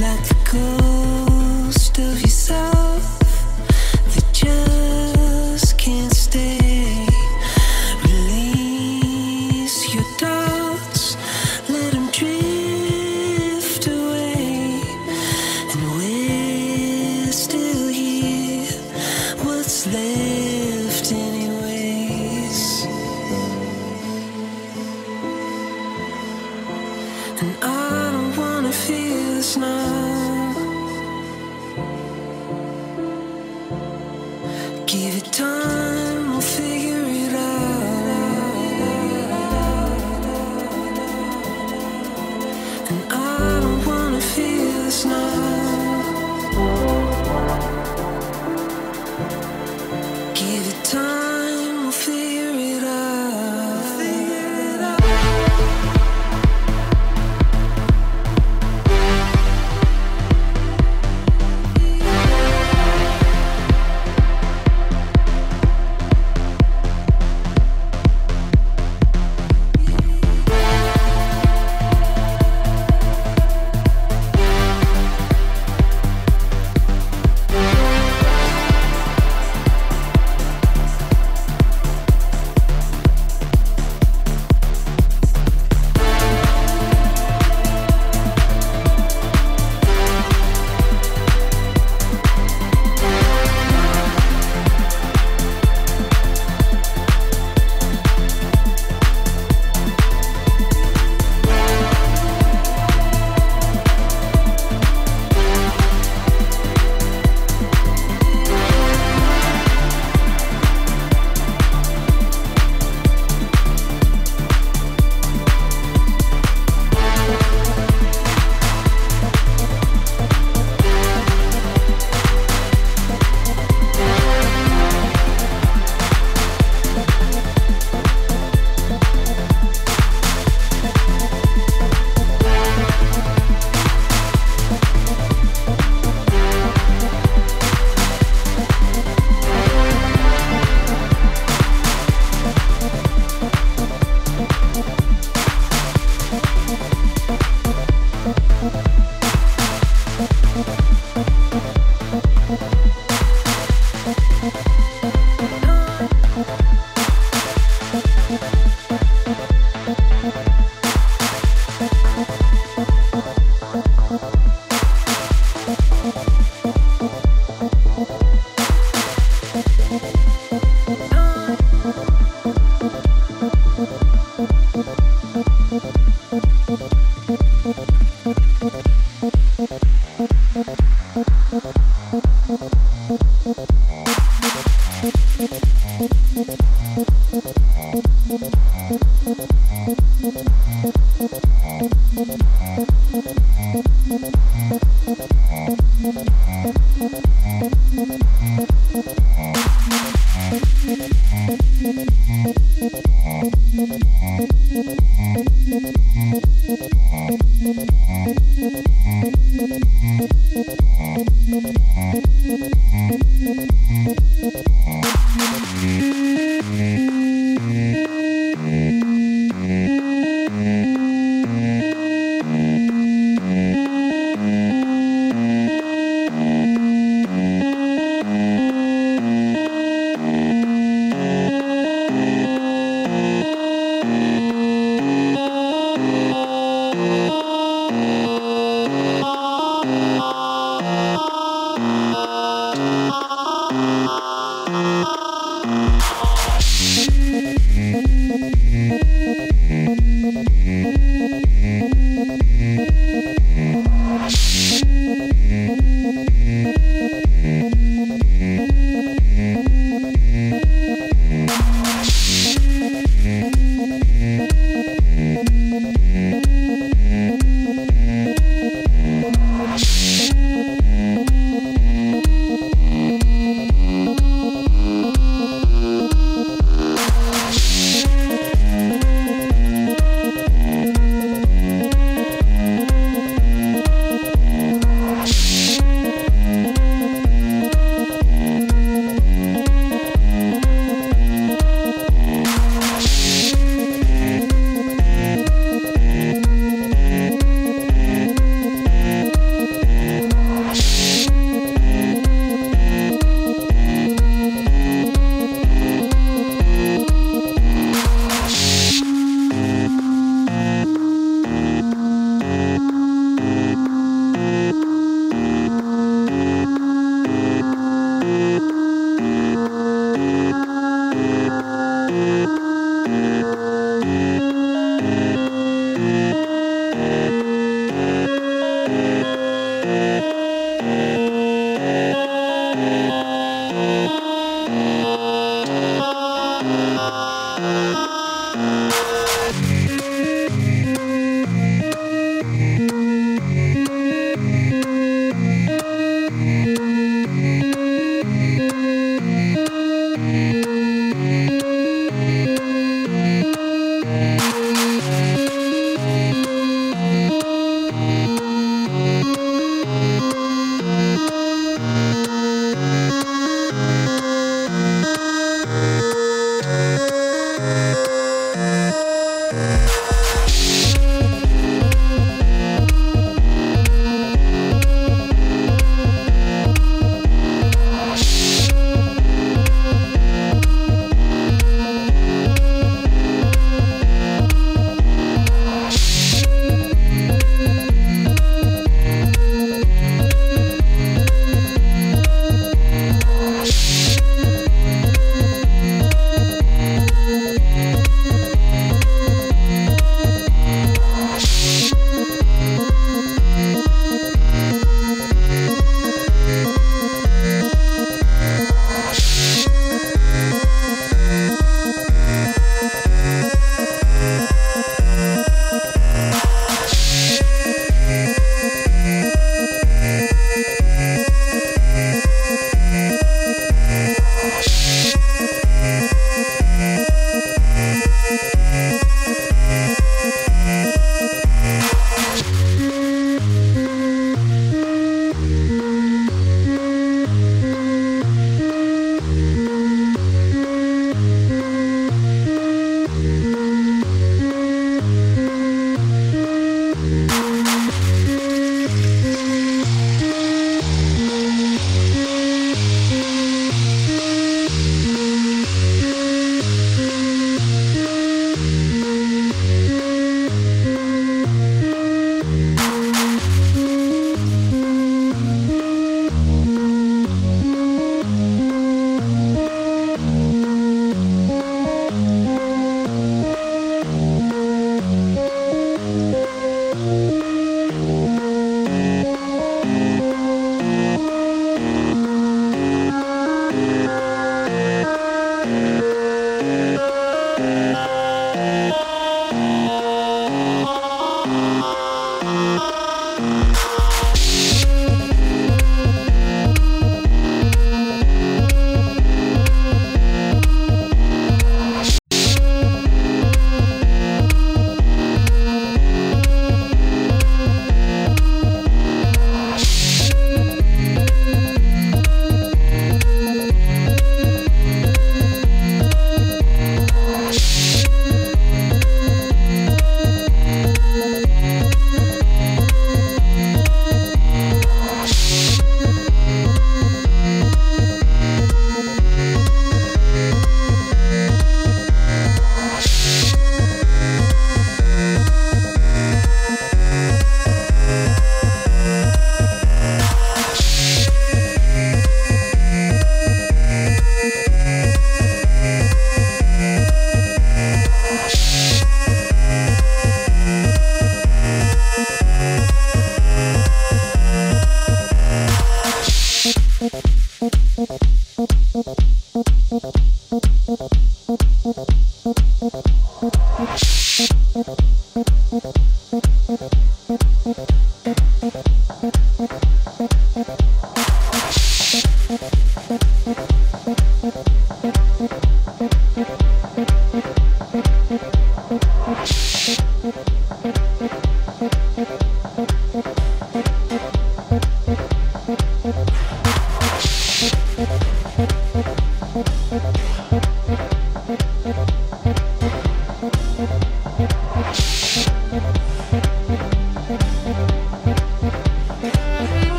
like